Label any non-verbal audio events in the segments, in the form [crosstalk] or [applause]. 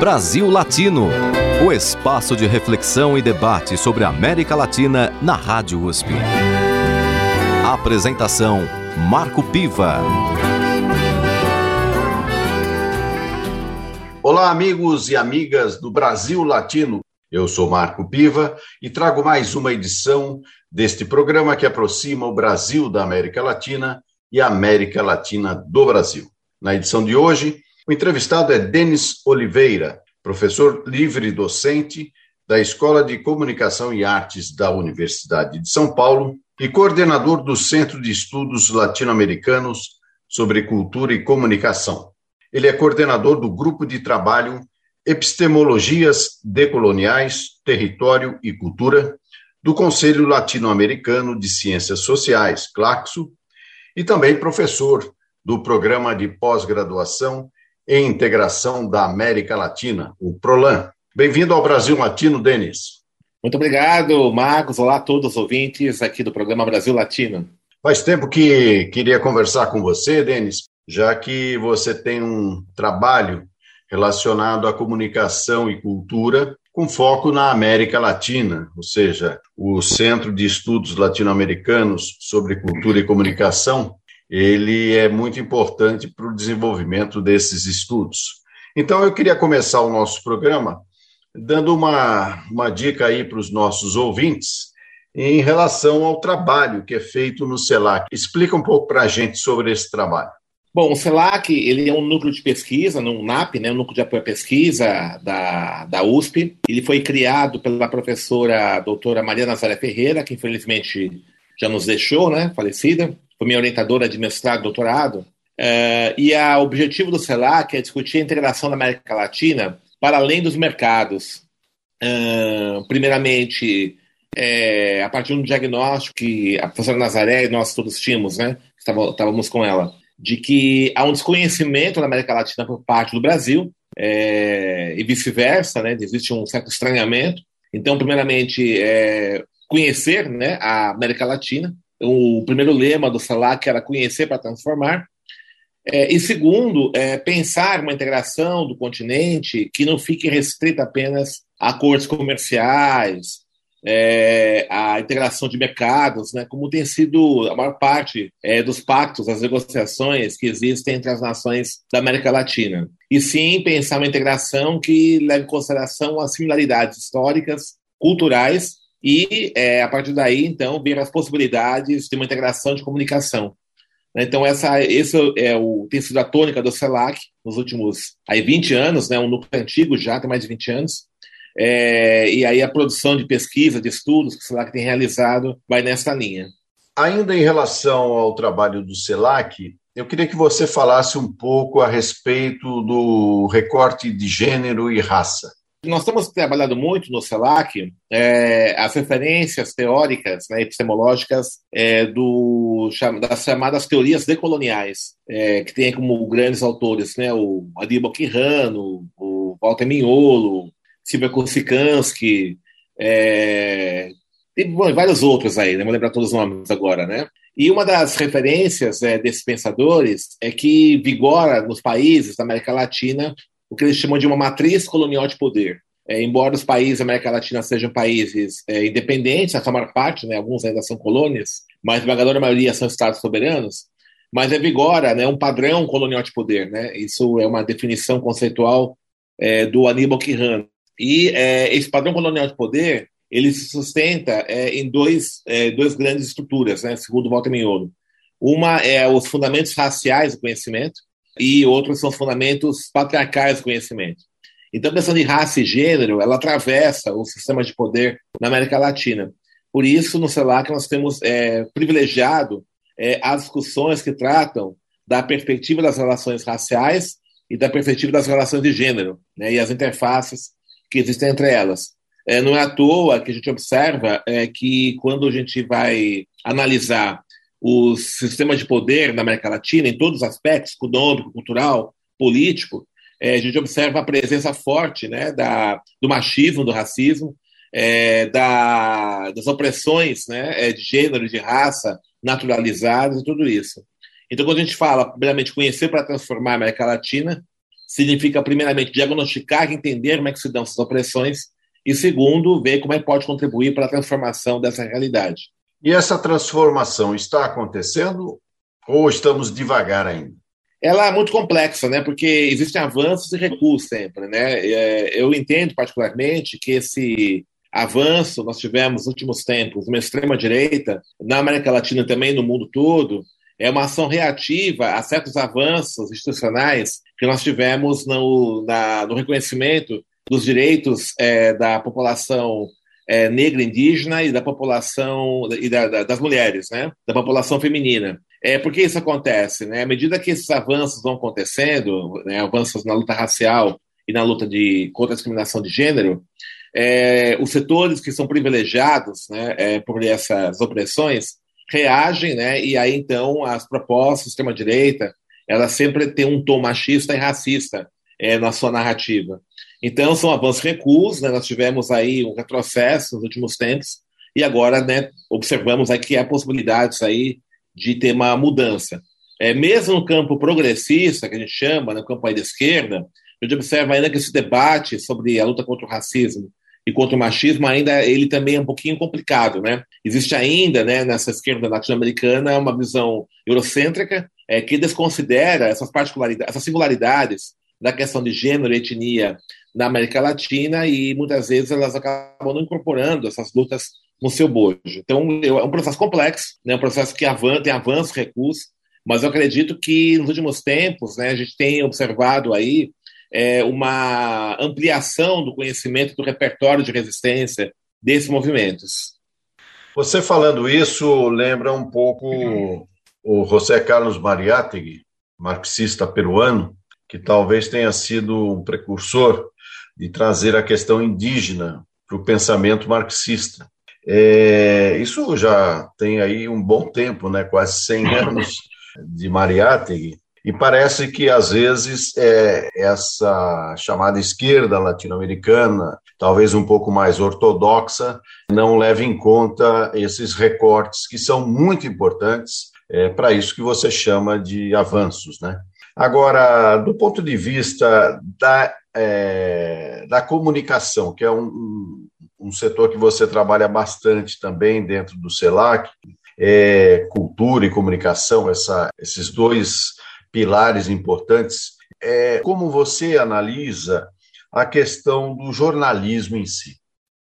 Brasil Latino, o espaço de reflexão e debate sobre a América Latina na Rádio USP. Apresentação Marco Piva. Olá, amigos e amigas do Brasil Latino. Eu sou Marco Piva e trago mais uma edição deste programa que aproxima o Brasil da América Latina e a América Latina do Brasil. Na edição de hoje, o entrevistado é Denis Oliveira, professor livre docente da Escola de Comunicação e Artes da Universidade de São Paulo e coordenador do Centro de Estudos Latino-Americanos sobre Cultura e Comunicação. Ele é coordenador do grupo de trabalho Epistemologias Decoloniais, Território e Cultura do Conselho Latino-Americano de Ciências Sociais, CLACSO, e também professor do Programa de Pós-Graduação em Integração da América Latina, o PROLAN. Bem-vindo ao Brasil Latino, Denis. Muito obrigado, Marcos. Olá a todos os ouvintes aqui do programa Brasil Latino. Faz tempo que queria conversar com você, Denis, já que você tem um trabalho relacionado à comunicação e cultura com foco na América Latina, ou seja, o Centro de Estudos Latino-Americanos sobre Cultura e Comunicação ele é muito importante para o desenvolvimento desses estudos. Então, eu queria começar o nosso programa dando uma, uma dica aí para os nossos ouvintes em relação ao trabalho que é feito no CELAC. Explica um pouco para a gente sobre esse trabalho. Bom, o CELAC ele é um núcleo de pesquisa, no NAP, né, um núcleo de apoio à pesquisa da, da USP. Ele foi criado pela professora doutora Maria Nazaré Ferreira, que infelizmente já nos deixou, né, falecida foi minha orientadora de mestrado, doutorado, uh, e o objetivo do CELAC é discutir a integração da América Latina para além dos mercados. Uh, primeiramente, é, a partir de um diagnóstico que a professora Nazaré e nós todos tínhamos, né, estávamos com ela, de que há um desconhecimento da América Latina por parte do Brasil, e vice-versa, né, existe um certo estranhamento. Então, primeiramente, conhecer né, a América Latina, o primeiro lema do SALAC era conhecer para transformar. É, e segundo, é, pensar uma integração do continente que não fique restrita apenas a acordos comerciais, é, a integração de mercados, né, como tem sido a maior parte é, dos pactos, as negociações que existem entre as nações da América Latina. E sim pensar uma integração que leve em consideração as similaridades históricas, culturais e, é, a partir daí, então, ver as possibilidades de uma integração de comunicação. Então, essa esse é o, tem sido a tônica do CELAC nos últimos aí, 20 anos, né, um núcleo antigo já, tem mais de 20 anos, é, e aí a produção de pesquisa, de estudos que o CELAC tem realizado vai nessa linha. Ainda em relação ao trabalho do CELAC, eu queria que você falasse um pouco a respeito do recorte de gênero e raça. Nós temos trabalhado muito no CELAC é, as referências teóricas, né, epistemológicas é, do, das chamadas teorias decoloniais, é, que tem como grandes autores né, o Aníbal Quirrano, o Walter Mignolo, Silvia Kosikansky, é, e bom, vários outros aí, não né, vou lembrar todos os nomes agora, né? E uma das referências é, desses pensadores é que vigora nos países da América Latina o que eles chamam de uma matriz colonial de poder. É, embora os países da América Latina sejam países é, independentes, a maior parte, né, alguns ainda são colônias, mas a esmagadora maioria são estados soberanos, mas é vigora né, um padrão colonial de poder. Né? Isso é uma definição conceitual é, do Aníbal Quirrano. E é, esse padrão colonial de poder ele se sustenta é, em dois, é, duas grandes estruturas, né, segundo Walter Mignolo. Uma é os fundamentos raciais do conhecimento, e outros são fundamentos patriarcais do conhecimento. Então, a questão de raça e gênero, ela atravessa o sistema de poder na América Latina. Por isso, no CELAC, nós temos é, privilegiado é, as discussões que tratam da perspectiva das relações raciais e da perspectiva das relações de gênero, né, e as interfaces que existem entre elas. É, não é à toa que a gente observa é, que quando a gente vai analisar os sistemas de poder na América Latina, em todos os aspectos, econômico, cultural, político, é, a gente observa a presença forte né, da, do machismo, do racismo, é, da, das opressões né, é, de gênero, de raça, naturalizadas e tudo isso. Então, quando a gente fala, primeiramente, conhecer para transformar a América Latina, significa, primeiramente, diagnosticar e entender como é que se dão essas opressões, e segundo, ver como é que pode contribuir para a transformação dessa realidade. E essa transformação está acontecendo ou estamos devagar ainda? Ela é muito complexa, né? Porque existem avanços e recuos sempre, né? É, eu entendo particularmente que esse avanço nós tivemos nos últimos tempos, uma extrema direita na América Latina também no mundo todo, é uma ação reativa a certos avanços institucionais que nós tivemos no, na, no reconhecimento dos direitos é, da população é, negra indígena e da população e da, da, das mulheres, né, da população feminina. É, por que isso acontece? Né? À medida que esses avanços vão acontecendo, né, avanços na luta racial e na luta de, contra a discriminação de gênero, é, os setores que são privilegiados né, é, por essas opressões reagem, né? E aí então as propostas da extrema direita, ela sempre tem um tom machista e racista é, na sua narrativa. Então são avanços recuos, né? Nós tivemos aí um retrocesso nos últimos tempos e agora, né? Observamos aí que há possibilidades aí de ter uma mudança. É, mesmo no campo progressista, que a gente chama, no campo aí da esquerda, a gente observa ainda que esse debate sobre a luta contra o racismo e contra o machismo ainda ele também é um pouquinho complicado, né? Existe ainda, né, nessa esquerda latino-americana uma visão eurocêntrica é, que desconsidera essas particularidades, essas singularidades da questão de gênero e etnia na América Latina e muitas vezes elas acabam não incorporando essas lutas no seu bojo. Então é um processo complexo, né, um processo que avança, tem avanços, recursos, mas eu acredito que nos últimos tempos, né, a gente tem observado aí é, uma ampliação do conhecimento do repertório de resistência desses movimentos. Você falando isso lembra um pouco o José Carlos Mariátegui, marxista peruano, que talvez tenha sido um precursor de trazer a questão indígena para o pensamento marxista. É, isso já tem aí um bom tempo, né, quase 100 anos de Mariátegui, e parece que, às vezes, é, essa chamada esquerda latino-americana, talvez um pouco mais ortodoxa, não leva em conta esses recortes que são muito importantes é, para isso que você chama de avanços. Né? Agora, do ponto de vista da, é, da comunicação, que é um, um setor que você trabalha bastante também dentro do CELAC, é, cultura e comunicação, essa, esses dois pilares importantes. É, como você analisa a questão do jornalismo em si?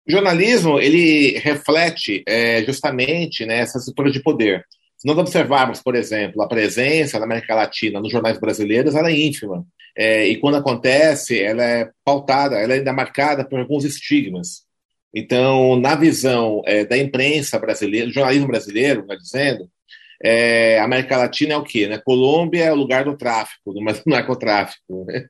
O jornalismo ele reflete é, justamente né, essa estrutura de poder. Se nós observarmos, por exemplo, a presença da América Latina nos jornais brasileiros, ela é ínfima. É, e quando acontece, ela é pautada, ela é ainda marcada por alguns estigmas. Então, na visão é, da imprensa brasileira, do jornalismo brasileiro, está dizendo, é, América Latina é o quê? Né? Colômbia é o lugar do tráfico, [laughs] do narcotráfico. Né?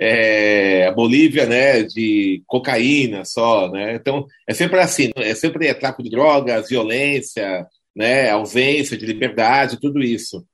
É, a Bolívia, né, de cocaína só, né? Então, é sempre assim, é sempre tráfico de drogas, violência, né, ausência de liberdade, tudo isso.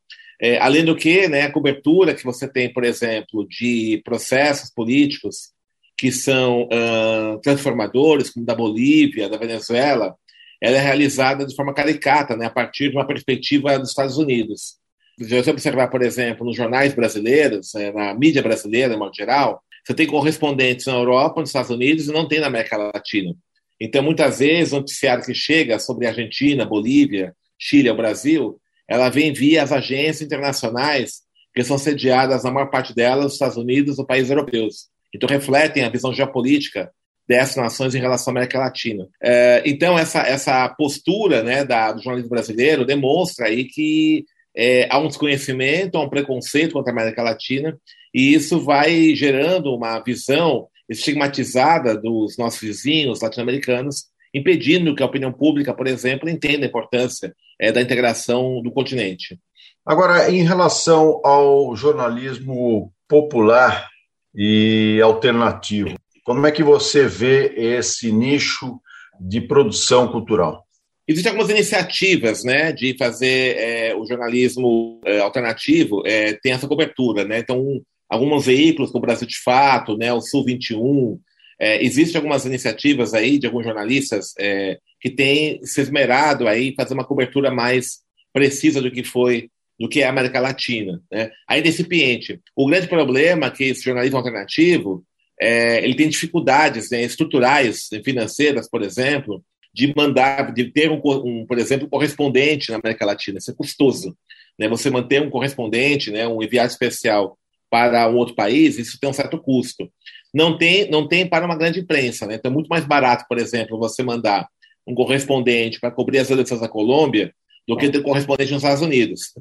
É, além do que, né, a cobertura que você tem, por exemplo, de processos políticos que são uh, transformadores, como da Bolívia, da Venezuela, ela é realizada de forma caricata, né, a partir de uma perspectiva dos Estados Unidos. Se você observar, por exemplo, nos jornais brasileiros, é, na mídia brasileira, de modo geral, você tem correspondentes na Europa, nos Estados Unidos e não tem na América Latina. Então, muitas vezes, o noticiário que chega sobre Argentina, Bolívia, Chile ou Brasil, ela vem via as agências internacionais que são sediadas, na maior parte delas, nos Estados Unidos ou países europeus. Então, refletem a visão geopolítica dessas nações em relação à América Latina. É, então, essa, essa postura né, da, do jornalismo brasileiro demonstra aí que é, há um desconhecimento, há um preconceito contra a América Latina, e isso vai gerando uma visão estigmatizada dos nossos vizinhos latino-americanos, impedindo que a opinião pública, por exemplo, entenda a importância é, da integração do continente. Agora, em relação ao jornalismo popular e alternativo, como é que você vê esse nicho de produção cultural? Existem algumas iniciativas né, de fazer é, o jornalismo é, alternativo, é, tem essa cobertura. Né? Então, um, alguns veículos, como o Brasil de Fato, né, o Sul 21, é, existem algumas iniciativas aí de alguns jornalistas é, que têm se esmerado aí fazer uma cobertura mais precisa do que foi do que é a América Latina, né? ainda incipiente. O grande problema é que esse jornalismo alternativo é, ele tem dificuldades né, estruturais, financeiras, por exemplo, de mandar, de ter um, um, por exemplo, correspondente na América Latina. Isso é custoso. Né? Você manter um correspondente, né, um enviado especial para um outro país, isso tem um certo custo. Não tem, não tem para uma grande imprensa. Né? Então é muito mais barato, por exemplo, você mandar um correspondente para cobrir as eleições da Colômbia do que ter correspondente nos Estados Unidos,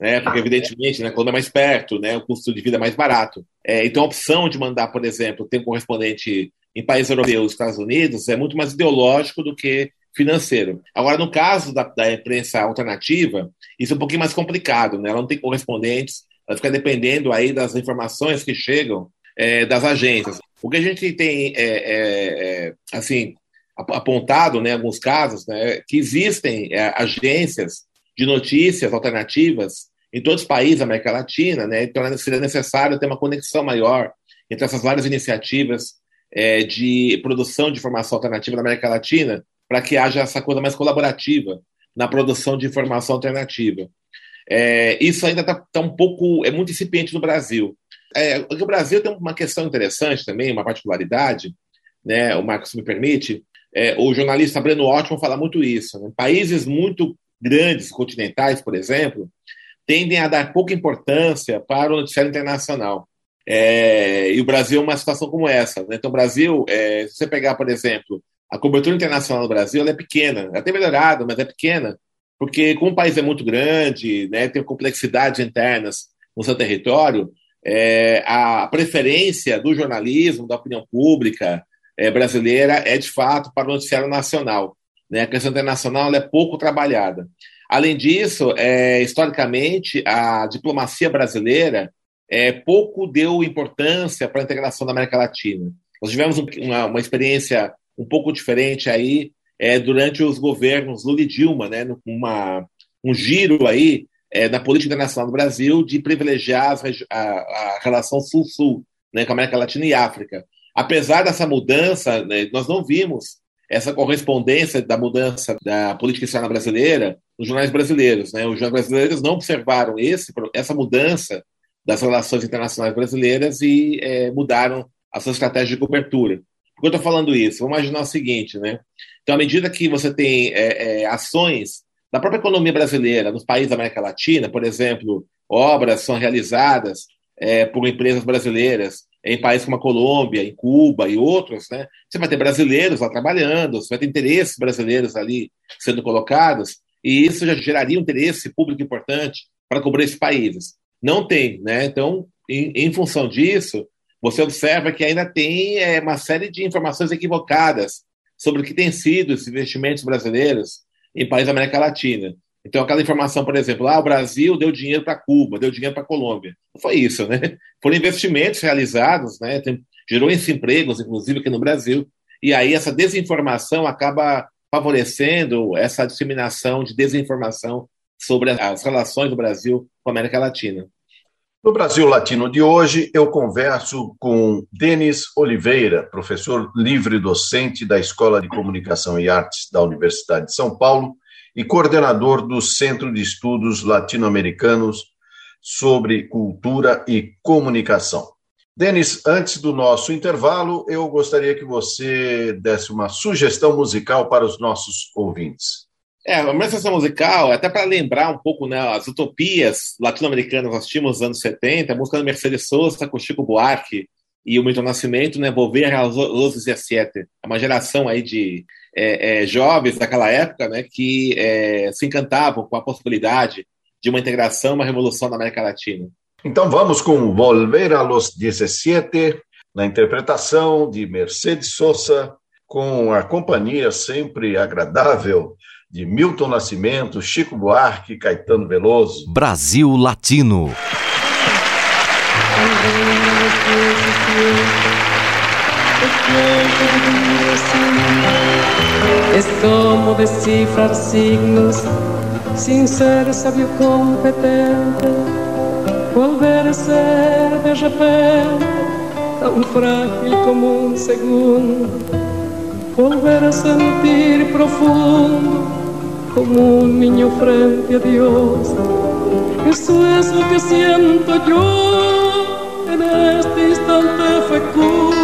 né? Porque evidentemente, né, quando é mais perto, né, o custo de vida é mais barato. É, então, a opção de mandar, por exemplo, ter um correspondente em países europeus, Estados Unidos, é muito mais ideológico do que financeiro. Agora, no caso da, da imprensa alternativa, isso é um pouquinho mais complicado, né? Ela não tem correspondentes, ela fica dependendo aí das informações que chegam é, das agências. O que a gente tem, é, é, é assim, apontado, né, alguns casos, né, que existem é, agências de notícias alternativas em todos os países da América Latina, né, então seria necessário ter uma conexão maior entre essas várias iniciativas é, de produção de informação alternativa na América Latina, para que haja essa coisa mais colaborativa na produção de informação alternativa. É, isso ainda está tá um pouco, é muito incipiente no Brasil. É, o Brasil tem uma questão interessante também, uma particularidade, né, o Marcos me permite, é, o jornalista Breno Ótimo fala muito isso. Né? Países muito grandes, continentais, por exemplo, tendem a dar pouca importância para o noticiário internacional. É, e o Brasil é uma situação como essa. Né? Então, o Brasil, é, se você pegar, por exemplo, a cobertura internacional do Brasil, é pequena, ela tem melhorado, mas é pequena, porque como o país é muito grande, né, tem complexidades internas no seu território, é, a preferência do jornalismo, da opinião pública, é, brasileira é, de fato, para o noticiário nacional. Né? A questão internacional é pouco trabalhada. Além disso, é, historicamente, a diplomacia brasileira é, pouco deu importância para a integração da América Latina. Nós tivemos um, uma, uma, experiência um pouco diferente aí é, durante os governos Lula e Dilma, né, uma, um giro aí é, na política internacional do Brasil de privilegiar a, a relação Sul-Sul, né, com a América Latina e África. Apesar dessa mudança, né, nós não vimos essa correspondência da mudança da política externa brasileira nos jornais brasileiros. Né? Os jornais brasileiros não observaram esse, essa mudança das relações internacionais brasileiras e é, mudaram a sua estratégia de cobertura. Por que eu estou falando isso? Vamos imaginar o seguinte, né? Então, à medida que você tem é, é, ações da própria economia brasileira nos países da América Latina, por exemplo, obras são realizadas é, por empresas brasileiras em países como a Colômbia, em Cuba e outros, né, você vai ter brasileiros lá trabalhando, você vai ter interesses brasileiros ali sendo colocados, e isso já geraria um interesse público importante para cobrir esses países. Não tem, né? Então, em, em função disso, você observa que ainda tem é, uma série de informações equivocadas sobre o que tem sido esses investimentos brasileiros em países da América Latina. Então, aquela informação, por exemplo, ah, o Brasil deu dinheiro para Cuba, deu dinheiro para a Colômbia. Não foi isso, né? [laughs] Foram investimentos realizados, né? Tem, gerou esses empregos, inclusive aqui no Brasil. E aí essa desinformação acaba favorecendo essa disseminação de desinformação sobre as relações do Brasil com a América Latina. No Brasil Latino de hoje, eu converso com Denis Oliveira, professor livre docente da Escola de Comunicação e Artes da Universidade de São Paulo e coordenador do Centro de Estudos Latino-Americanos sobre Cultura e Comunicação. Denis, antes do nosso intervalo, eu gostaria que você desse uma sugestão musical para os nossos ouvintes. É, uma sugestão musical, até para lembrar um pouco né, as utopias latino-americanas nós tínhamos nos anos 70, a música da Mercedes Sosa com Chico Buarque e o Milton Nascimento, né, Volver a los 17. É uma geração aí de é, é, jovens daquela época né, que é, se encantavam com a possibilidade de uma integração, uma revolução na América Latina. Então vamos com Volver a los 17, na interpretação de Mercedes Sosa, com a companhia sempre agradável de Milton Nascimento, Chico Buarque e Caetano Veloso. Brasil Latino. Es como descifrar signos sin ser sabio competente, volver a ser de repente tan frágil como un segundo, volver a sentir profundo como un niño frente a Dios Eso es lo que siento yo en este instante fecundo.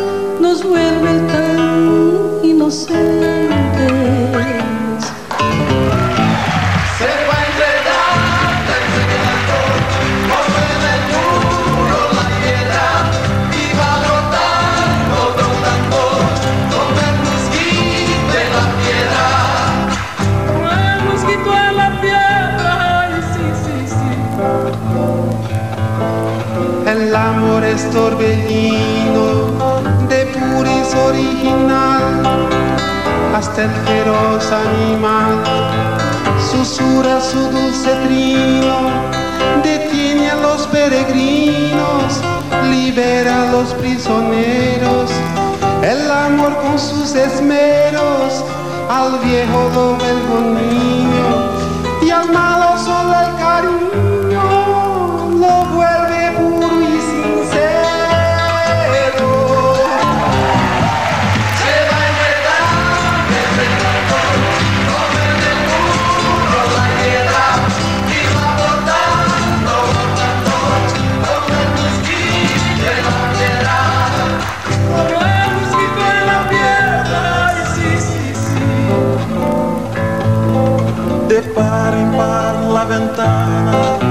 nos vuelve tan inocentes. Se va enredando, enredando, como en el muro la piedra, y va brotando, brotando, como el mosquito y la piedra. Como el mosquito en la piedra, ay, sí, sí, sí. El amor es torbellino de puris original, hasta el feroz animal susurra su dulce trino, detiene a los peregrinos, libera a los prisioneros. El amor con sus esmeros al viejo un niño par en par la ventana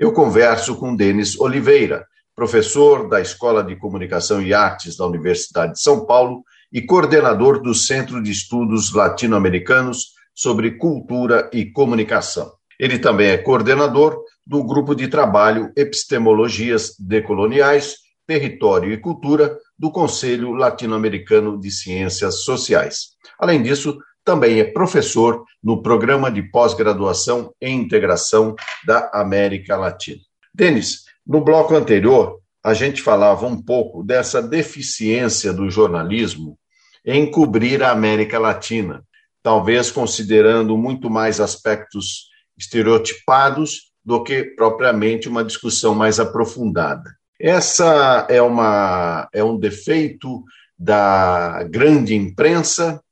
eu converso com Denis Oliveira, professor da Escola de Comunicação e Artes da Universidade de São Paulo e coordenador do Centro de Estudos Latino-Americanos sobre Cultura e Comunicação. Ele também é coordenador do grupo de trabalho Epistemologias Decoloniais, Território e Cultura do Conselho Latino-Americano de Ciências Sociais. Além disso, também é professor no programa de pós-graduação em integração da América Latina. Denis, no bloco anterior, a gente falava um pouco dessa deficiência do jornalismo em cobrir a América Latina, talvez considerando muito mais aspectos estereotipados do que propriamente uma discussão mais aprofundada. Essa é, uma, é um defeito da grande imprensa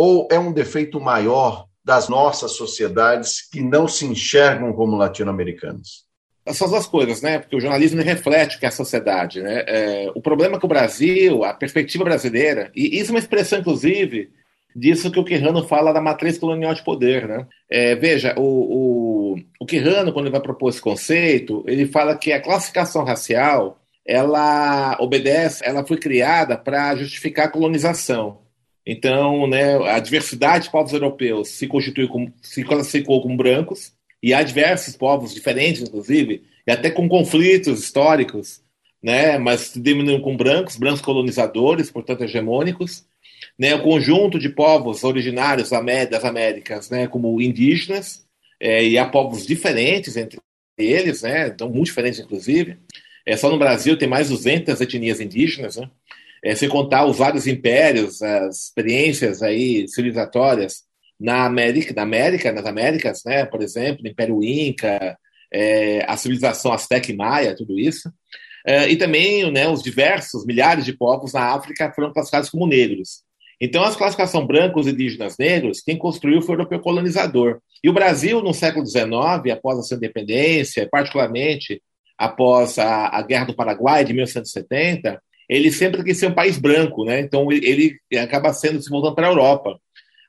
ou é um defeito maior das nossas sociedades que não se enxergam como latino-americanas? Essas duas coisas, né? Porque o jornalismo reflete o que é a sociedade, né? É, o problema é que o Brasil, a perspectiva brasileira, e isso é uma expressão, inclusive, disso que o Quirrano fala da matriz colonial de poder, né? É, veja, o, o, o Quirrano, quando ele vai propor esse conceito, ele fala que a classificação racial, ela obedece, ela foi criada para justificar a colonização. Então, né, a diversidade de povos europeus se constituiu como, se classificou como brancos, e há diversos povos diferentes, inclusive, e até com conflitos históricos, né, mas se com brancos, brancos colonizadores, portanto hegemônicos, né, o conjunto de povos originários das Américas, né, como indígenas, é, e há povos diferentes entre eles, né, então muito diferentes inclusive. É, só no Brasil tem mais 200 etnias indígenas, né? É, sem contar os vários impérios, as experiências aí civilizatórias na América, na América, nas Américas, né? Por exemplo, o Império Inca, é, a civilização Azteca e Maia, tudo isso. É, e também né, os diversos milhares de povos na África foram classificados como negros. Então, a classificação brancos, indígenas, negros, quem construiu foi o europeu colonizador. E o Brasil, no século XIX, após a sua independência, particularmente após a, a Guerra do Paraguai de 1870, ele sempre quis ser um país branco, né? Então ele acaba sendo se voltando para a Europa.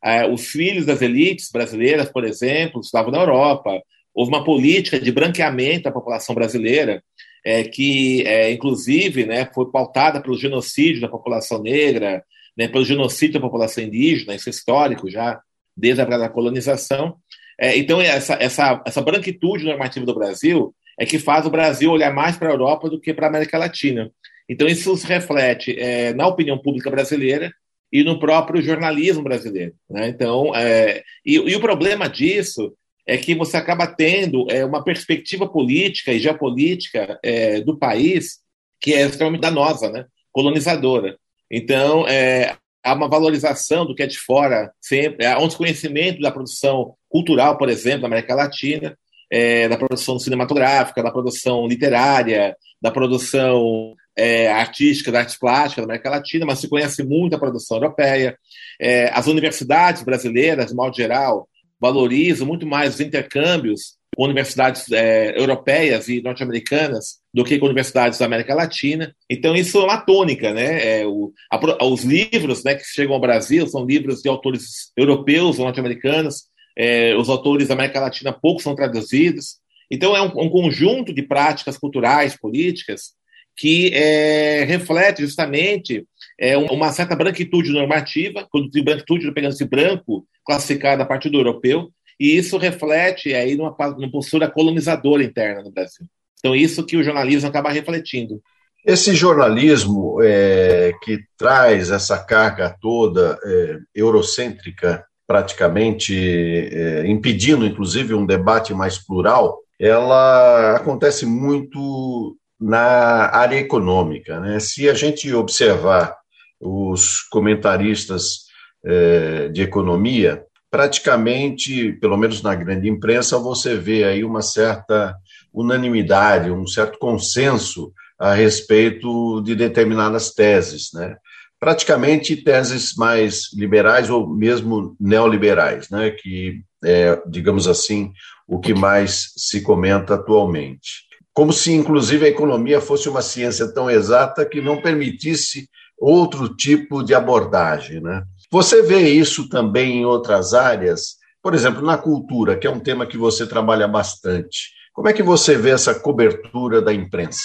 É, os filhos das elites brasileiras, por exemplo, estavam na Europa. Houve uma política de branqueamento da população brasileira, é, que é, inclusive né, foi pautada pelo genocídio da população negra, né, pelo genocídio da população indígena, isso é histórico já, desde a colonização. É, então, essa, essa, essa branquitude normativa do Brasil é que faz o Brasil olhar mais para a Europa do que para a América Latina. Então, isso se reflete é, na opinião pública brasileira e no próprio jornalismo brasileiro. Né? Então, é, e, e, o problema disso é que você acaba tendo é, uma perspectiva política e geopolítica é, do país que é extremamente danosa, né? colonizadora. Então, é, há uma valorização do que é de fora, sempre, há um desconhecimento da produção cultural, por exemplo, da América Latina, é, da produção cinematográfica, da produção literária, da produção é, artística, da arte plástica da América Latina, mas se conhece muito a produção europeia. É, as universidades brasileiras, de modo geral, valorizam muito mais os intercâmbios com universidades é, europeias e norte-americanas do que com universidades da América Latina. Então, isso é uma tônica. Né? É, o, a, os livros né, que chegam ao Brasil são livros de autores europeus ou norte-americanos. É, os autores da América Latina pouco são traduzidos. Então, é um, um conjunto de práticas culturais, políticas, que é, reflete justamente é, uma certa branquitude normativa, quando tem branquitude, pegando esse branco classificado a partir do europeu, e isso reflete aí numa, numa postura colonizadora interna no Brasil. Então, isso que o jornalismo acaba refletindo. Esse jornalismo é, que traz essa carga toda é, eurocêntrica, praticamente é, impedindo, inclusive, um debate mais plural, ela acontece muito na área econômica. Né? Se a gente observar os comentaristas eh, de economia, praticamente, pelo menos na grande imprensa, você vê aí uma certa unanimidade, um certo consenso a respeito de determinadas teses, né? Praticamente teses mais liberais ou mesmo neoliberais, né? Que é, digamos assim, o que mais se comenta atualmente como se, inclusive, a economia fosse uma ciência tão exata que não permitisse outro tipo de abordagem. Né? Você vê isso também em outras áreas, por exemplo, na cultura, que é um tema que você trabalha bastante. Como é que você vê essa cobertura da imprensa?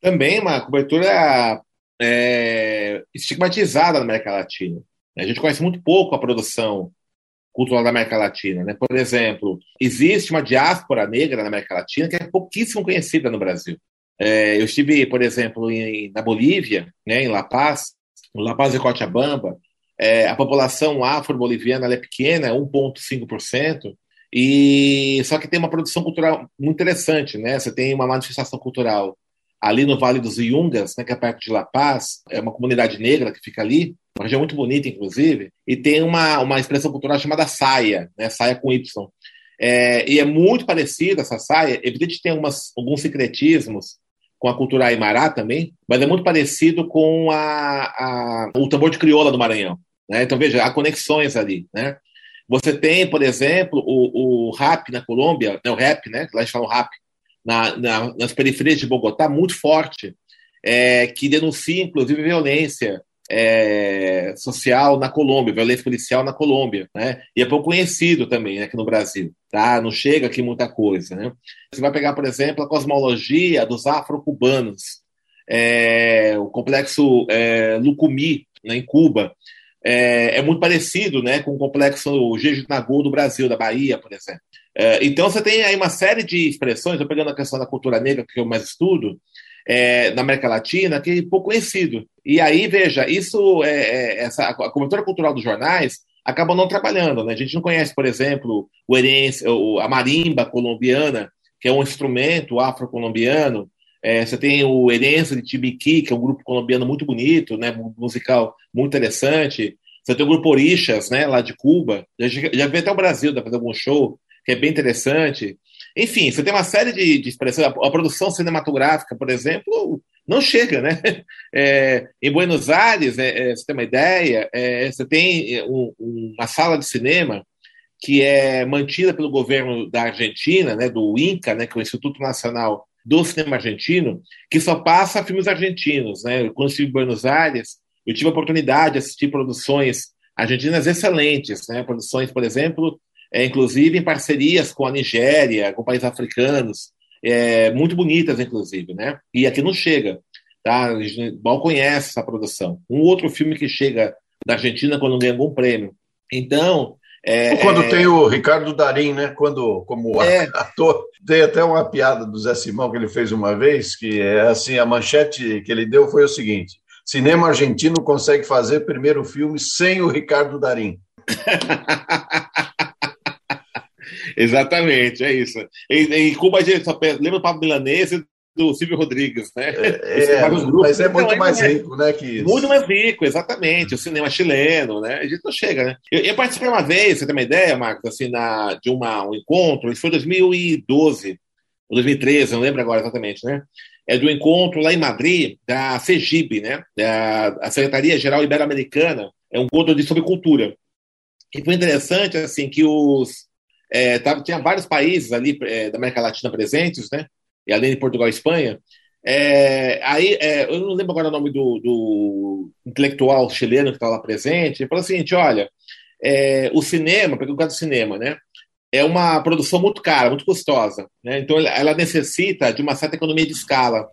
Também uma cobertura é, estigmatizada na América Latina. A gente conhece muito pouco a produção cultural da América Latina. Né? Por exemplo, existe uma diáspora negra na América Latina que é pouquíssimo conhecida no Brasil. É, eu estive, por exemplo, em, na Bolívia, né, em La Paz, La Paz e Cochabamba, é, a população afro-boliviana é pequena, 1,5%, e só que tem uma produção cultural muito interessante, né? Você tem uma manifestação cultural ali no Vale dos Iungas, né, que é perto de La Paz, é uma comunidade negra que fica ali, uma região muito bonita, inclusive, e tem uma, uma expressão cultural chamada saia, né, saia com Y. É, e é muito parecida essa saia, evidente tem alguns secretismos com a cultura aimará também, mas é muito parecido com a, a, o tambor de crioula do Maranhão. Né? Então, veja, há conexões ali. Né? Você tem, por exemplo, o, o rap na Colômbia, né, o rap, né? lá eles falam rap, na, na, nas periferias de Bogotá, muito forte, é, que denuncia, inclusive, violência é, social na Colômbia, violência policial na Colômbia, né? E é pouco conhecido também né, aqui no Brasil, tá? Não chega aqui muita coisa, né? Você vai pegar, por exemplo, a cosmologia dos afro-cubanos, é, o complexo é, Lucumi, né, em Cuba, é, é, muito parecido né, com o complexo Jejutnagô do Brasil, da Bahia, por exemplo. É, então você tem aí uma série de expressões, estou pegando a questão da cultura negra, que eu mais estudo, é, na América Latina, que é pouco conhecido. E aí, veja, isso, é, é, essa, a cobertura cultural dos jornais acaba não trabalhando. Né? A gente não conhece, por exemplo, o herense, a marimba colombiana, que é um instrumento afro-colombiano, é, você tem o Herança de Tibiqui, que é um grupo colombiano muito bonito, né, musical muito interessante. Você tem o grupo Orixas, né, lá de Cuba. Já, já veio até o Brasil para fazer algum show, que é bem interessante. Enfim, você tem uma série de, de expressões. A, produção cinematográfica, por exemplo, não chega, né? [laughs] É, em Buenos Aires, é, é, você tem uma ideia, é, você tem um, uma sala de cinema que é mantida pelo governo da Argentina, né, do INCA, né, que é o Instituto Nacional do cinema argentino, que só passa filmes argentinos. Né? Quando estive em Buenos Aires, eu tive a oportunidade de assistir produções argentinas excelentes, né? produções, por exemplo, é, inclusive em parcerias com a Nigéria, com países africanos, é, muito bonitas, inclusive. Né? E aqui não chega. Tá? A gente mal conhece essa produção. Um outro filme que chega da Argentina quando ganha algum prêmio. Então, é, quando é... tem o Ricardo Darim, né? Quando, como é... ator, tem até uma piada do Zé Simão que ele fez uma vez, que é assim, a manchete que ele deu foi o seguinte: cinema argentino consegue fazer primeiro filme sem o Ricardo Darim. [laughs] Exatamente, é isso. Em, em Cuba a gente só lembra do Pablo Milanese do Silvio Rodrigues, né? É, [laughs] é mas é muito mais é, rico, né? Que isso. Muito mais rico, exatamente. O cinema chileno, né? A gente não chega, né? Eu, eu participei uma vez, você tem uma ideia, Marcos, assim, na, de uma, um encontro, isso foi em 2012, ou 2013, não lembro agora exatamente, né? É do encontro lá em Madrid, da CEGIB, né? Da, a Secretaria Geral Ibero-Americana, é um encontro de sobre cultura. E foi interessante, assim, que os. É, tava, tinha vários países ali é, da América Latina presentes, né? e além de Portugal e Espanha. É, aí, é, eu não lembro agora o nome do, do intelectual chileno que está lá presente. Ele falou o seguinte: olha, é, o cinema, pelo caso do cinema, né, é uma produção muito cara, muito custosa. Né, então, ela necessita de uma certa economia de escala.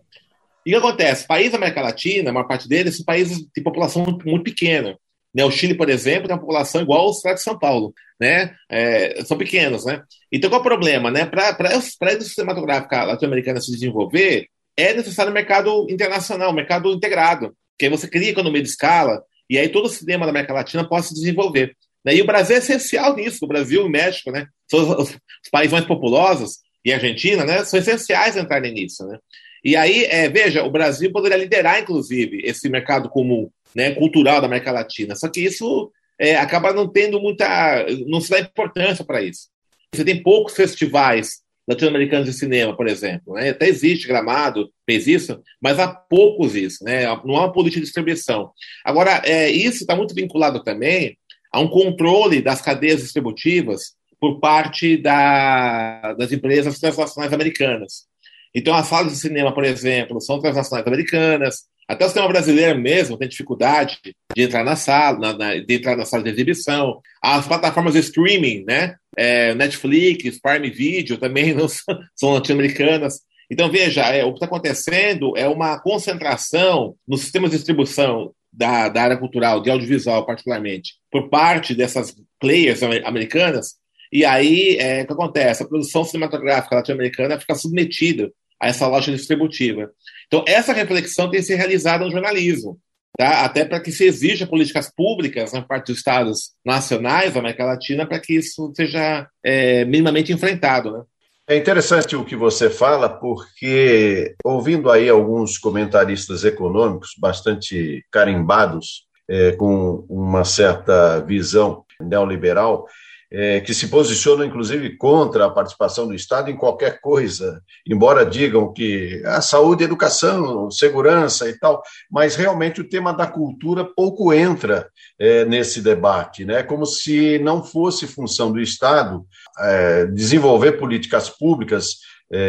E o que acontece? Países da América Latina, a maior parte deles, são países de população muito pequena. Né? O Chile, por exemplo, tem uma população igual ao estado de São Paulo, né? É, são pequenos, né? Então, qual é o problema, né? Para a indústria cinematográfica latino-americana se desenvolver, é necessário um mercado internacional, um mercado integrado, que aí você cria economia de escala e aí todo o cinema da América Latina possa se desenvolver. Né? E o Brasil é essencial nisso, o Brasil e o México, né? São os, os países mais populosos, e a Argentina, né? São essenciais entrarem nisso, né? E aí, é, veja, o Brasil poderia liderar, inclusive, esse mercado comum né, cultural da América Latina. Só que isso é, acaba não tendo muita. não se dá importância para isso. Você tem poucos festivais latino-americanos de cinema, por exemplo. Né? Até existe Gramado, fez isso, mas há poucos isso, né? não há uma política de distribuição. Agora, é, isso está muito vinculado também a um controle das cadeias distributivas por parte da, das empresas transnacionais americanas. Então, as salas de cinema, por exemplo, são transnacionais americanas, até o sistema brasileiro mesmo tem dificuldade de entrar na sala, na, na, de entrar na sala de exibição. As plataformas de streaming, né? É, Netflix, Prime Video também [laughs] não são, são latino-americanas. Então, veja, é, o que está acontecendo é uma concentração nos sistemas de distribuição da, da área cultural, de audiovisual particularmente, por parte dessas players americanas, e aí é, o que acontece? A produção cinematográfica latino-americana fica submetida a essa loja distributiva. Então, essa reflexão tem que ser realizada no jornalismo, tá? até para que se exija políticas públicas na parte dos estados nacionais da América Latina para que isso seja é, minimamente enfrentado. Né? É interessante o que você fala, porque ouvindo aí alguns comentaristas econômicos bastante carimbados, é, com uma certa visão neoliberal, é, que se posicionam, inclusive, contra a participação do Estado em qualquer coisa, embora digam que a saúde, educação, segurança e tal, mas realmente o tema da cultura pouco entra é, nesse debate, né? como se não fosse função do Estado é, desenvolver políticas públicas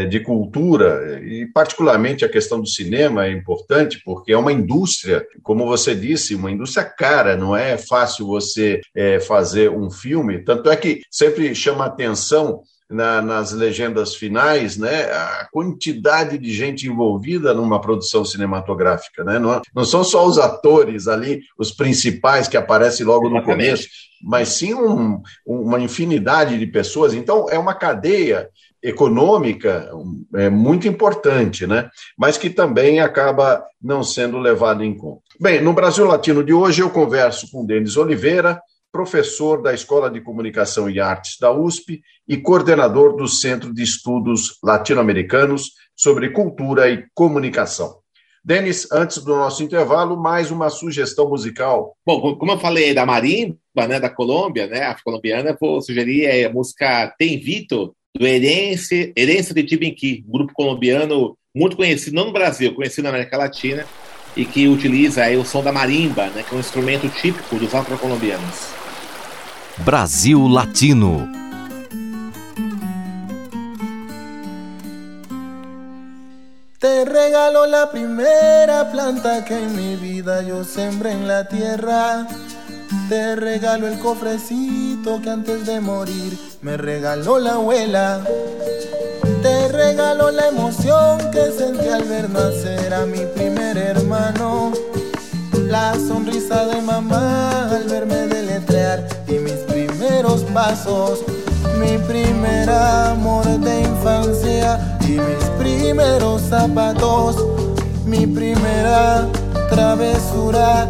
de cultura, e particularmente a questão do cinema é importante, porque é uma indústria, como você disse, uma indústria cara, não é fácil você é, fazer um filme, tanto é que sempre chama atenção na, nas legendas finais, né, a quantidade de gente envolvida numa produção cinematográfica, né, não, não são só os atores ali, os principais que aparecem logo no começo, mas sim um, uma infinidade de pessoas. Então é uma cadeia econômica é muito importante, né? Mas que também acaba não sendo levado em conta. Bem, no Brasil Latino de hoje eu converso com Denis Oliveira, professor da Escola de Comunicação e Artes da USP e coordenador do Centro de Estudos Latino-Americanos sobre Cultura e Comunicação. Denis, antes do nosso intervalo, mais uma sugestão musical. Bom, como eu falei da marimba, né, da Colômbia, né, afro-colombiana, vou sugerir a música Tem Vito, do Herense, Herense de Tibinqui, um grupo colombiano muito conhecido, não no Brasil, conhecido na América Latina, e que utiliza aí o som da marimba, né, que é um instrumento típico dos afro-colombianos. Brasil Latino. Te regalo la primera planta que en mi vida yo sembré en la tierra. Te regalo el cofrecito que antes de morir me regaló la abuela. Te regalo la emoción que sentí al ver nacer a mi primer hermano. La sonrisa de mamá al verme deletrear y mis primeros pasos. Mi primer amor de infancia y mis primeros zapatos. Mi primera travesura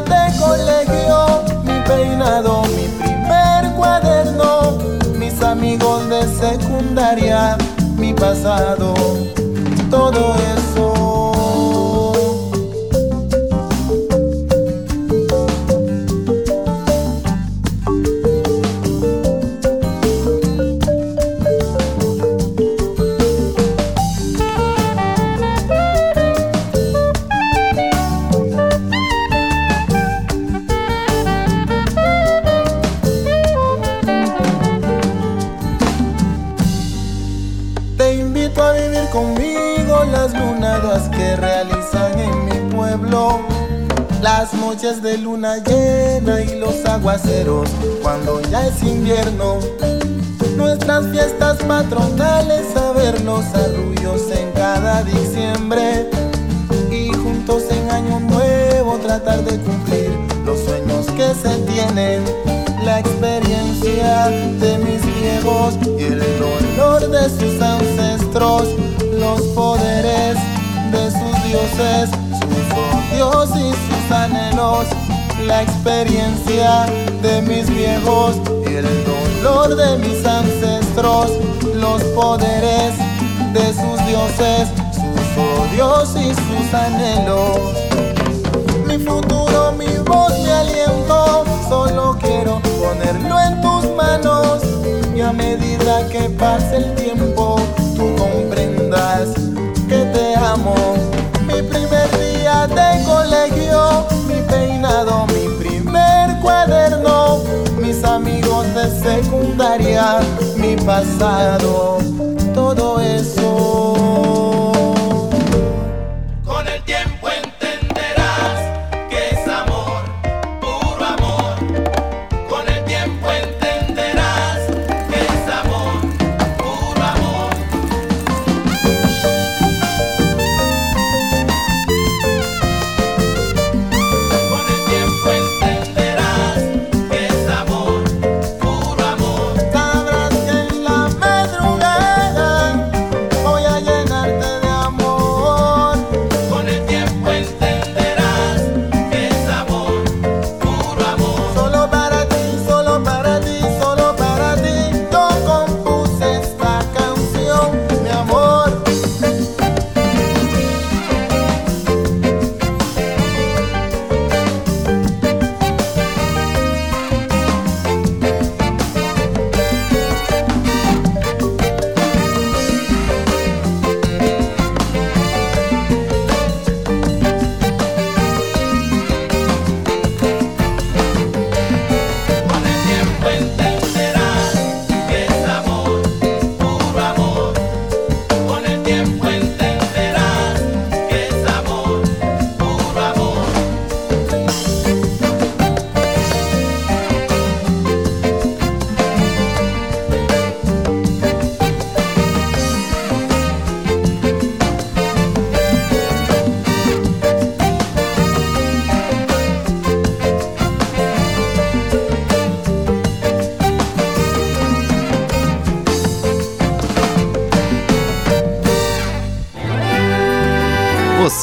de colegio, mi peinado, mi primer cuaderno, mis amigos de secundaria, mi pasado, todo eso. De luna llena y los aguaceros cuando ya es invierno. Nuestras fiestas patronales a ver los arrullos en cada diciembre. Y juntos en año nuevo tratar de cumplir los sueños que se tienen. La experiencia de mis viejos y el dolor de sus ancestros. Los poderes de sus dioses, sus odios anhelos, la experiencia de mis viejos y el dolor de mis ancestros, los poderes de sus dioses, sus odios y sus anhelos. Mi futuro, mi voz, mi aliento, solo quiero ponerlo en tus manos y a medida que pase el tiempo, secundaria, mi pasado,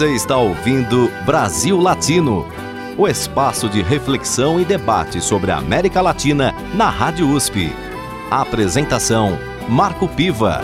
Você está ouvindo Brasil Latino, o espaço de reflexão e debate sobre a América Latina na Rádio USP. A apresentação: Marco Piva.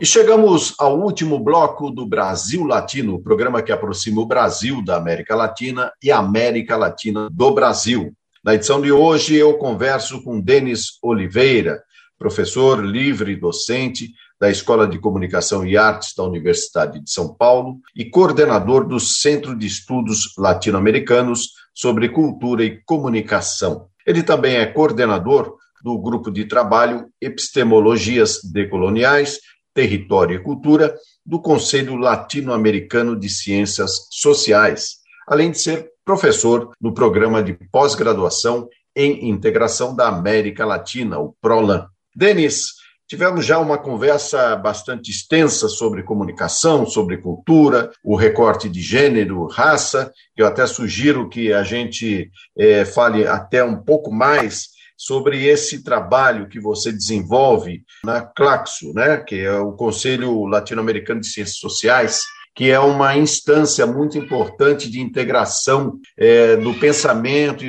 E chegamos ao último bloco do Brasil Latino, o programa que aproxima o Brasil da América Latina e a América Latina do Brasil. Na edição de hoje, eu converso com Denis Oliveira, professor livre docente da Escola de Comunicação e Artes da Universidade de São Paulo e coordenador do Centro de Estudos Latino-Americanos sobre Cultura e Comunicação. Ele também é coordenador do grupo de trabalho Epistemologias Decoloniais, Território e Cultura do Conselho Latino-Americano de Ciências Sociais, além de ser professor no programa de pós-graduação em integração da América Latina, o PROLAN. Denis, Tivemos já uma conversa bastante extensa sobre comunicação, sobre cultura, o recorte de gênero, raça. Eu até sugiro que a gente é, fale até um pouco mais sobre esse trabalho que você desenvolve na CLACSO, né, que é o Conselho Latino-Americano de Ciências Sociais, que é uma instância muito importante de integração é, do pensamento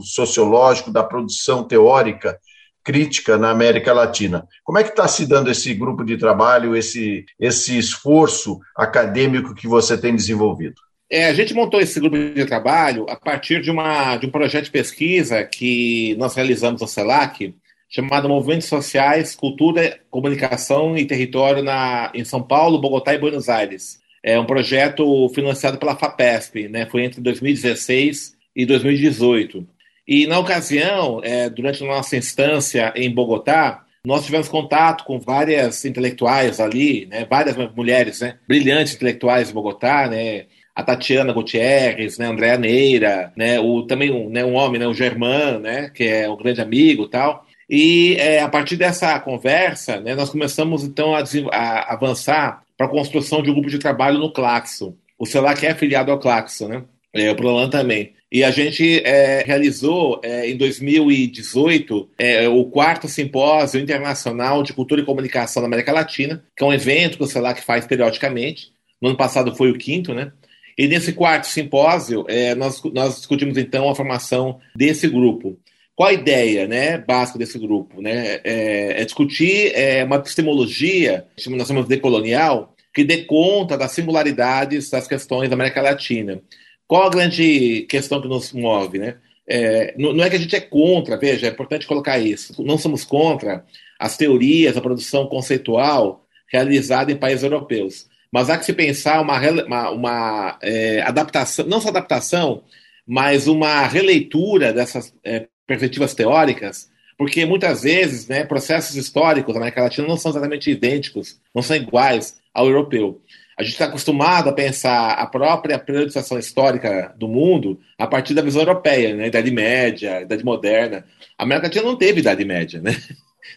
sociológico, da produção teórica crítica na América Latina. Como é que está se dando esse grupo de trabalho, esse, esse esforço acadêmico que você tem desenvolvido? É, a gente montou esse grupo de trabalho a partir de, uma, de um projeto de pesquisa que nós realizamos no CELAC, chamado Movimentos Sociais, Cultura, Comunicação e Território na, em São Paulo, Bogotá e Buenos Aires. É um projeto financiado pela FAPESP, né? foi entre 2016 e 2018. E na ocasião, é, durante a nossa instância em Bogotá, nós tivemos contato com várias intelectuais ali, né, várias mulheres, né, brilhantes intelectuais de Bogotá, né, a Tatiana Gutierrez, né, Andréa Neira, né, o, também um, né, um homem, né, o Germán, né, que é um grande amigo tal. E é, a partir dessa conversa, né, nós começamos então a, a avançar para a construção de um grupo de trabalho no Claxo. O CELAC é afiliado ao Claxo, né? É, o Prolan também. E a gente é, realizou é, em 2018 é, o quarto simpósio internacional de cultura e comunicação na América Latina, que é um evento que o CELAC faz periodicamente. No ano passado foi o quinto, né? E nesse quarto simpósio, é, nós, nós discutimos então a formação desse grupo. Qual a ideia né, básica desse grupo? Né? É, é discutir é, uma epistemologia, nós chamamos de colonial, que dê conta das singularidades das questões da América Latina. Qual a grande questão que nos move, né? É, não, é que a gente é contra, veja, é importante colocar isso. Não somos contra as teorias, a produção conceitual realizada em países europeus. Mas há que se pensar uma, uma, uma é, adaptação, não só adaptação, mas uma releitura dessas é, perspectivas teóricas, porque muitas vezes né, processos históricos na América Latina não são exatamente idênticos, não são iguais ao europeu. A gente está acostumado a pensar a própria periodização histórica do mundo a partir da visão europeia, né? Idade Média, Idade Moderna. A América Latina não teve Idade Média, né? [laughs]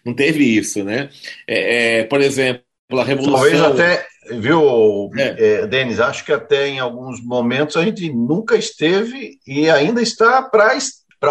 Não teve isso, né? É, é, por exemplo, a Revolução... Talvez até, viu, é. é. Denis, acho que até em alguns momentos a gente nunca esteve e ainda está para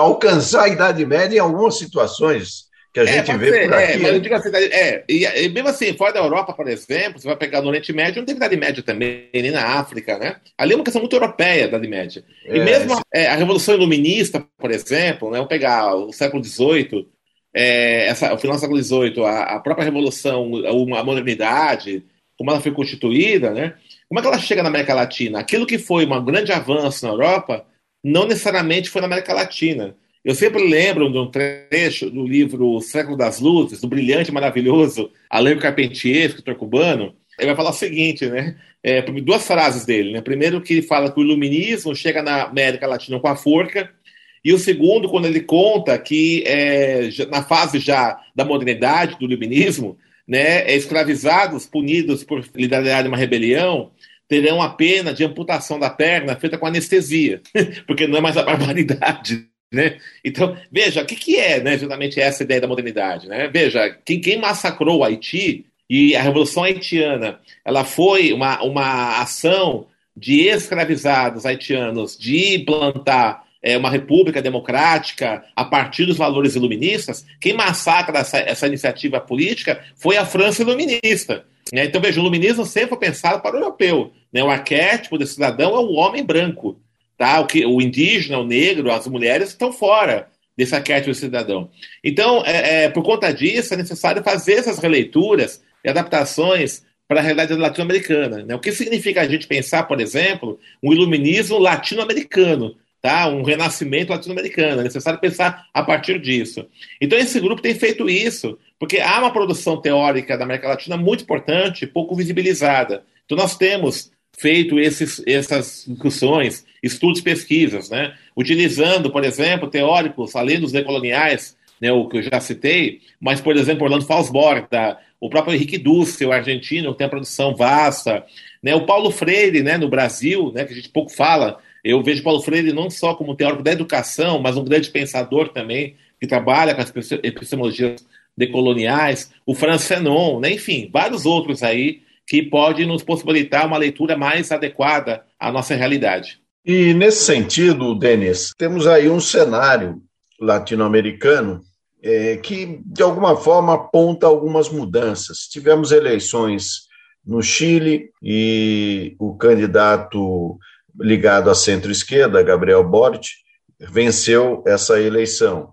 alcançar a Idade Média em algumas situações que a é, gente vê ser, por aqui. É, mas eu digo assim, é, e, e, mesmo assim, fora da Europa, por exemplo, você vai pegar no Oriente Médio, não tem Idade Média também, nem na África, né? Ali é uma questão muito europeia, Idade Média. E é, mesmo é, a Revolução Iluminista, por exemplo, né, vamos pegar o século XVIII, é, essa, o final do século XVIII, a, a, própria Revolução, a, a modernidade, como ela foi constituída, né? Como é que ela chega na América Latina? Aquilo que foi um grande avanço na Europa, não necessariamente foi na América Latina. Eu sempre lembro de um trecho do livro Século das Luzes, do brilhante e maravilhoso Alain Carpentier, escritor cubano. Ele vai falar o seguinte, né? É, duas frases dele, né? Primeiro que ele fala que o iluminismo chega na América Latina com a forca, e o segundo, quando ele conta que é, na fase já da modernidade, do iluminismo, né, é, escravizados, punidos por liderar uma rebelião, terão a pena de amputação da perna feita com anestesia, [laughs] porque não é mais a barbaridade né? Então, veja, o que, que é né, justamente essa ideia da modernidade? Né? Veja, quem, quem massacrou o Haiti e a Revolução Haitiana ela foi uma, uma ação de escravizados haitianos de implantar é, uma república democrática a partir dos valores iluministas, quem massacra essa, essa iniciativa política foi a França iluminista. Né? Então, veja, o iluminismo sempre foi pensado para o europeu. Né? O arquétipo desse cidadão é o homem branco. Tá? O, que, o indígena, o negro, as mulheres estão fora desse arquétipo cidadão. Então, é, é, por conta disso, é necessário fazer essas releituras e adaptações para a realidade latino-americana. Né? O que significa a gente pensar, por exemplo, um iluminismo latino-americano, tá? um renascimento latino-americano. É necessário pensar a partir disso. Então, esse grupo tem feito isso, porque há uma produção teórica da América Latina muito importante, pouco visibilizada. Então, nós temos feito esses, essas discussões, estudos, pesquisas, né? utilizando, por exemplo, teóricos, além dos decoloniais, né, o que eu já citei, mas, por exemplo, Orlando Falsborda, o próprio Henrique Dussel, argentino, que tem a produção vasta, né, o Paulo Freire, né, no Brasil, né, que a gente pouco fala, eu vejo Paulo Freire não só como teórico da educação, mas um grande pensador também, que trabalha com as epistemologias decoloniais, o Franz Fanon, né, enfim, vários outros aí que pode nos possibilitar uma leitura mais adequada à nossa realidade. E nesse sentido, Denis, temos aí um cenário latino-americano é, que, de alguma forma, aponta algumas mudanças. Tivemos eleições no Chile e o candidato ligado à centro-esquerda, Gabriel Boric, venceu essa eleição.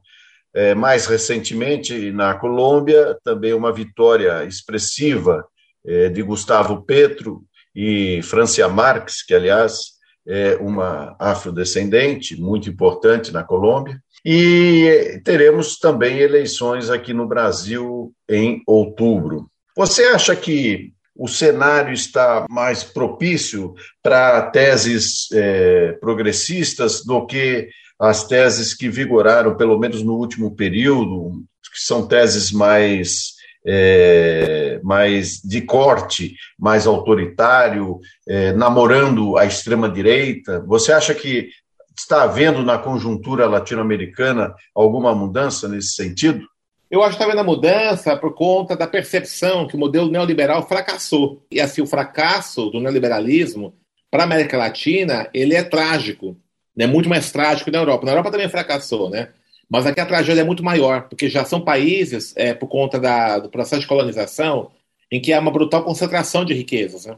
É, mais recentemente, na Colômbia, também uma vitória expressiva é, de Gustavo Petro e Francia Marques, que, aliás, é uma afrodescendente muito importante na Colômbia. E teremos também eleições aqui no Brasil em outubro. Você acha que o cenário está mais propício para teses é, progressistas do que as teses que vigoraram, pelo menos no último período, que são teses mais é, mais de corte, mais autoritário, é, namorando a extrema-direita? Você acha que está havendo na conjuntura latino-americana alguma mudança nesse sentido? Eu acho que está havendo a mudança por conta da percepção que o modelo neoliberal fracassou. E assim, o fracasso do neoliberalismo para a América Latina, ele é trágico. É muito mais trágico que na Europa. Na Europa também fracassou, né? Mas aqui a tragédia é muito maior, porque já são países, é, por conta da, do processo de colonização, em que há uma brutal concentração de riquezas. Né?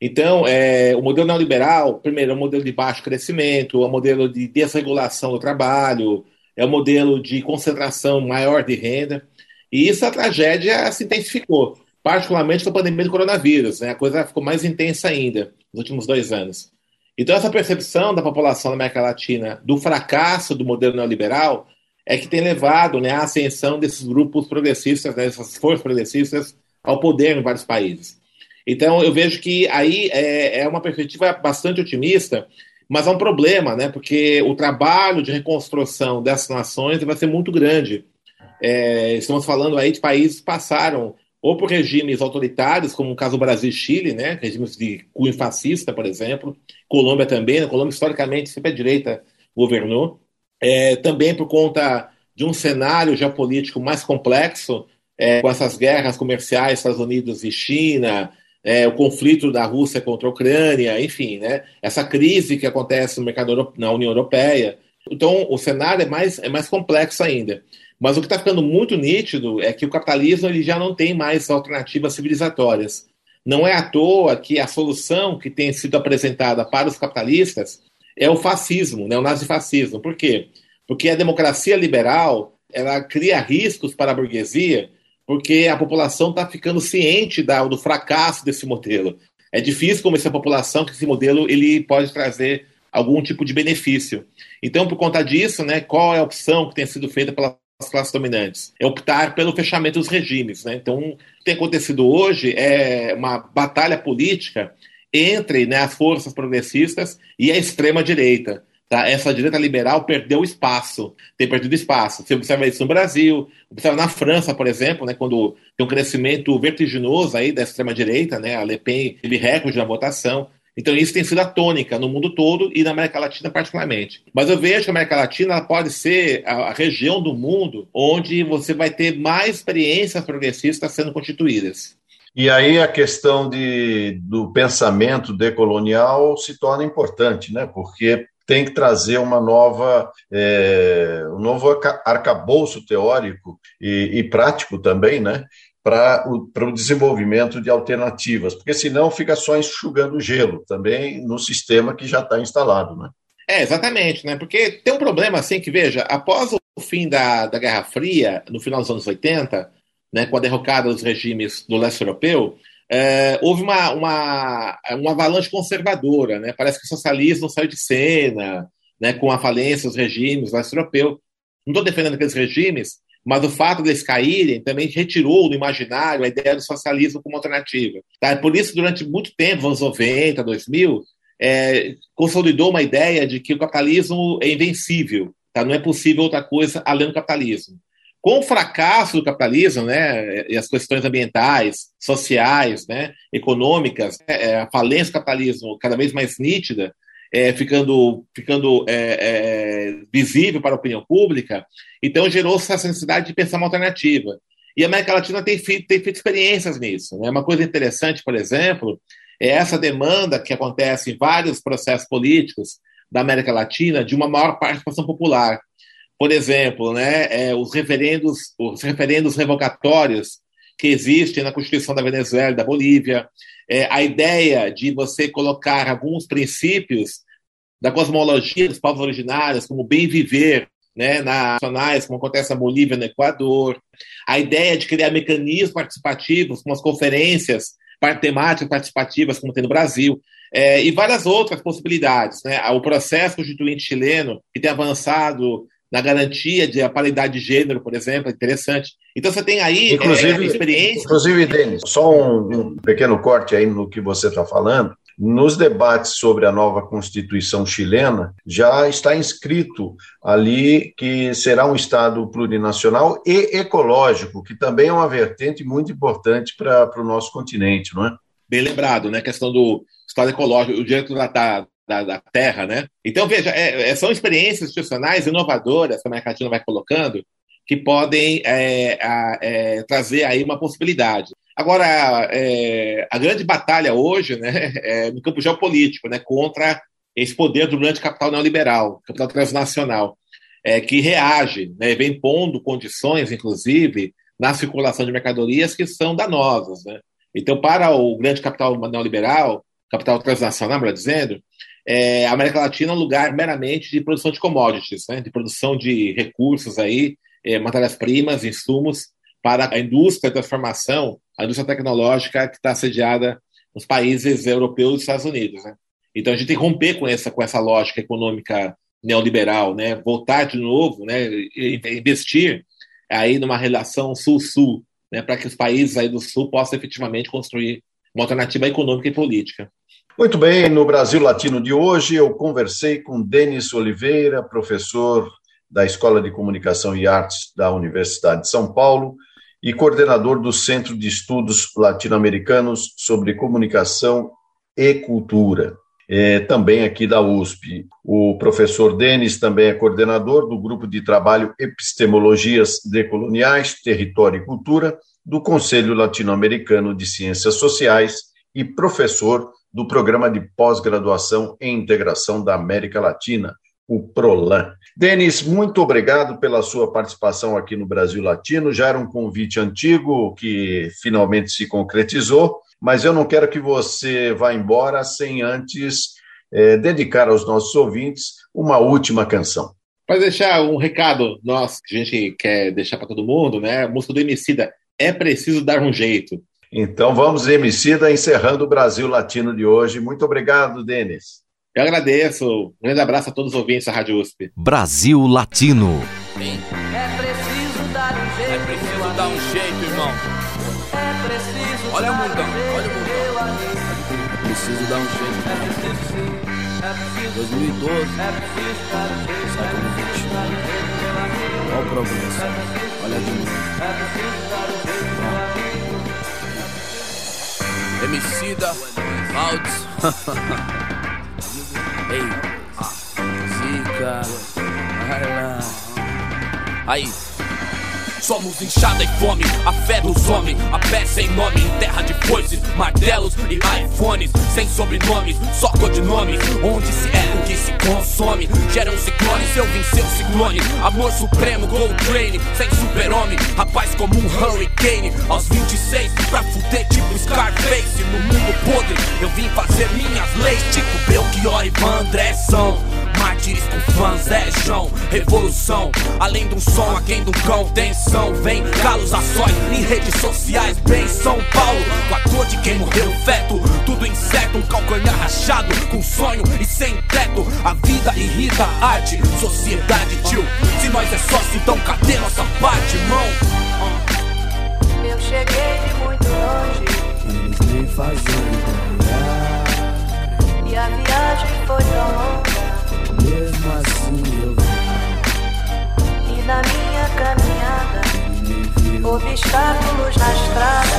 Então, é, o modelo neoliberal, primeiro, é um modelo de baixo crescimento, é um modelo de desregulação do trabalho, é um modelo de concentração maior de renda, e isso a tragédia se intensificou, particularmente com a pandemia do coronavírus. Né? A coisa ficou mais intensa ainda nos últimos dois anos. Então, essa percepção da população da América Latina do fracasso do modelo neoliberal é que tem levado né, à ascensão desses grupos progressistas, né, dessas forças progressistas, ao poder em vários países. Então, eu vejo que aí é, é uma perspectiva bastante otimista, Mas há um problema, né? Porque o trabalho de reconstrução dessas nações vai ser muito grande. É, estamos falando aí de países que passaram ou por regimes autoritários, como o caso do Brasil e Chile, né? regimes de cunho fascista, por exemplo. Colômbia também. Né? Colômbia, historicamente, sempre a direita governou. É, também por conta de um cenário geopolítico mais complexo, é, com essas guerras comerciais Estados Unidos e China, é, o conflito da Rússia contra a Ucrânia, enfim, né, essa crise que acontece no mercado na União Europeia. Então, o cenário é mais, é mais complexo ainda. Mas o que está ficando muito nítido é que o capitalismo ele já não tem mais alternativas civilizatórias. Não é à toa que a solução que tem sido apresentada para os capitalistas é o fascismo, né, o nazifascismo. Por quê? Porque a democracia liberal ela cria riscos para a burguesia porque a população está ficando ciente da, do fracasso desse modelo. É difícil convencer a população que esse modelo ele pode trazer algum tipo de benefício. Então, por conta disso, né, qual é a opção que tem sido feita pelas classes dominantes? É optar pelo fechamento dos regimes. Né? Então, o que tem acontecido hoje é uma batalha política entre né, as forças progressistas e a extrema-direita. Tá? Essa direita liberal perdeu espaço, tem perdido espaço. Você observa isso no Brasil, observa na França, por exemplo, né, quando tem um crescimento vertiginoso aí da extrema-direita, né, a Le Pen teve recorde na votação. Então, isso tem sido a tônica no mundo todo e na América Latina, particularmente. Mas eu vejo que a América Latina pode ser a, a região do mundo onde você vai ter mais experiências progressistas sendo constituídas. E aí a questão de, do pensamento decolonial se torna importante, né? porque tem que trazer uma nova, é, um novo arcabouço teórico e, e prático também, né? para o, o desenvolvimento de alternativas, porque senão fica só enxugando gelo também no sistema que já está instalado. Né? É, exatamente, né? Porque tem um problema assim que, veja, após o fim da, da Guerra Fria, no final dos anos 80, né, com a derrocada dos regimes do leste europeu, é, houve uma, uma, uma avalanche conservadora. Né? Parece que o socialismo saiu de cena, né, com a falência dos regimes leste europeu. Não estou defendendo aqueles regimes, mas o fato deles caírem também retirou do imaginário a ideia do socialismo como alternativa. Tá? Por isso, durante muito tempo, anos 90, 2000, é, consolidou uma ideia de que o capitalismo é invencível, tá? não é possível outra coisa além do capitalismo. Com o fracasso do capitalismo, né, e as questões ambientais, sociais, né, econômicas, é, a falência do capitalismo cada vez mais nítida, é, ficando, ficando é, é, visível para a opinião pública, então gerou-se essa necessidade de pensar uma alternativa. E a América Latina tem feito, tem feito experiências nisso. Né? Uma coisa interessante, por exemplo, é essa demanda que acontece em vários processos políticos da América Latina de uma maior participação popular. Por exemplo, né, é, os, referendos, os referendos revogatórios que existem na Constituição da Venezuela e da Bolívia, é, a ideia de você colocar alguns princípios da cosmologia dos povos originários, como bem viver, né, nacionais, como acontece na Bolívia, no Equador, a ideia de criar mecanismos participativos, como as conferências temáticas participativas, como tem no Brasil, é, e várias outras possibilidades. Né? O processo constituinte chileno, que tem avançado na garantia de a paridade de gênero, por exemplo, é interessante. Então você tem aí inclusive, é, experiência. Inclusive, Denis, só um, um, pequeno corte aí no que você está falando. Nos debates sobre a nova Constituição chilena, já está inscrito ali que será um Estado plurinacional e ecológico, que também é uma vertente muito importante para o nosso continente, não é? Bem lembrado, né? A questão do Estado ecológico, o direito da, da, da terra, né? Então, veja, é, é, são experiências institucionais inovadoras que a América vai colocando que podem é, a, é, trazer aí uma possibilidade. Agora, é, a grande batalha hoje, né, [laughs] é no campo geopolítico, né, contra esse poder do grande capital neoliberal, capital transnacional, é, que reage, né, vem pondo condições, inclusive, na circulação de mercadorias que são danosas. Né? Então, para o grande capital neoliberal, capital transnacional, melhor dizendo, é, a América Latina é um lugar meramente de produção de commodities, né, de produção de recursos aí, é, matérias-primas, insumos para a indústria de transformação, a indústria tecnológica que está sediada nos países europeus e Estados Unidos. Né? Então a gente tem que romper com essa, com essa lógica econômica neoliberal, né? voltar de novo, né? investir aí numa relação sul-sul, né? para que os países aí do sul possam efetivamente construir uma alternativa econômica e política. Muito bem, no Brasil Latino de hoje eu conversei com Denis Oliveira, professor da Escola de Comunicação e Artes da Universidade de São Paulo e coordenador do Centro de Estudos Latino-Americanos sobre Comunicação e Cultura, é, também aqui da USP. O professor Denis também é coordenador do Grupo de Trabalho Epistemologias Decoloniais, Território e Cultura do Conselho Latino-Americano de Ciências Sociais e professor do Programa de Pós-Graduação em Integração da América Latina, o PROLAN. Denis, muito obrigado pela sua participação aqui no Brasil Latino. Já era um convite antigo que finalmente se concretizou, mas eu não quero que você vá embora sem antes é, dedicar aos nossos ouvintes uma última canção. Para deixar um recado nosso que a gente quer deixar para todo mundo, né? A música do Emicida, É Preciso Dar um Jeito. Então vamos, Emicida, encerrando o Brasil Latino de hoje. Muito obrigado, Denis. Eu agradeço. Um grande abraço a todos os ouvintes da Rádio USP. Brasil Latino. É preciso dar um jeito. É preciso dar um jeito, irmão. É preciso Olha o dar mundão, um jeito, olha o mundão. É preciso dar um jeito. É preciso sim. É preciso 2012, É preciso dar um jeito. século XXI. Dar um jeito. Olha o progresso. É preciso Olha de novo. É preciso Emicida, Altos. [laughs] Ei, Zica, lá. Aí. Somos inchada e fome, a fé dos homens, a pé sem nome, em terra de foices, martelos e iPhones, sem sobrenomes, só codinomes, onde se é o que se consome, geram ciclones, eu vim ser o ciclone, amor supremo, Gold Train, sem super-homem, rapaz como um hurricane, aos 26, pra fuder tipo Scarface, no mundo podre, eu vim fazer minhas leis, tipo Belchior e Van Andressão. Mártires com fãs, é João, revolução. Além de um som, aquém do cão, tensão. Vem galos açóis em redes sociais, bem São Paulo. Com a cor de quem morreu, feto. Tudo incerto, um calcanhar rachado. Com sonho e sem teto. A vida irrita a arte, sociedade, tio. Se nós é sócio, então cadê nossa parte, irmão? Eu cheguei de muito longe Eles nem fazem e a viagem foi tão longa. Mesmo assim eu E na minha caminhada, obstáculos na estrada,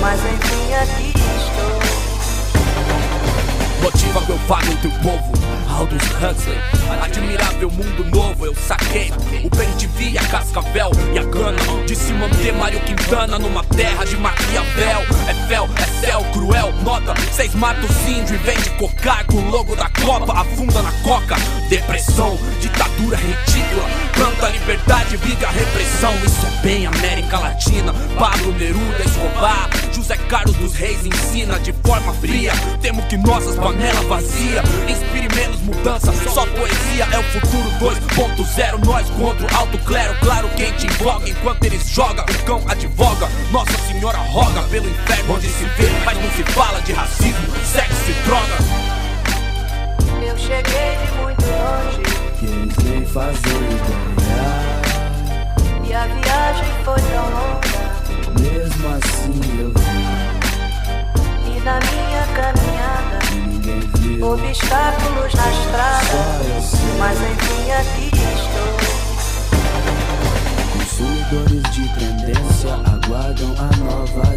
mas enfim aqui estou. Motiva meu vago entre o povo Aldous Huxley Admirável mundo novo eu saquei O de via, Cascavel e a gana De se manter Mário Quintana Numa terra de Maquiavel. É fel, é céu, cruel, nota Seis mata os índios e vende cocar Com o logo da Copa, afunda na coca Depressão, ditadura ridícula. Planta liberdade, vive a repressão. Isso é bem América Latina. Pablo Neruda, Escobar José Carlos dos Reis ensina de forma fria. Temo que nossas panelas vazias Inspire menos mudança, só poesia É o futuro 2.0 Nós contra o alto clero Claro quem te invoca enquanto eles jogam O cão advoga, Nossa Senhora roga Pelo inferno onde se vê Mas não se fala de racismo, sexo e droga. Eu cheguei de muito longe. Que eles nem fazem ideia e a viagem foi tão longa. Mesmo assim eu E na minha caminhada, vi Ninguém viu. obstáculos na estrada, mas enfim aqui estou. Consumidores de tendência aguardam a nova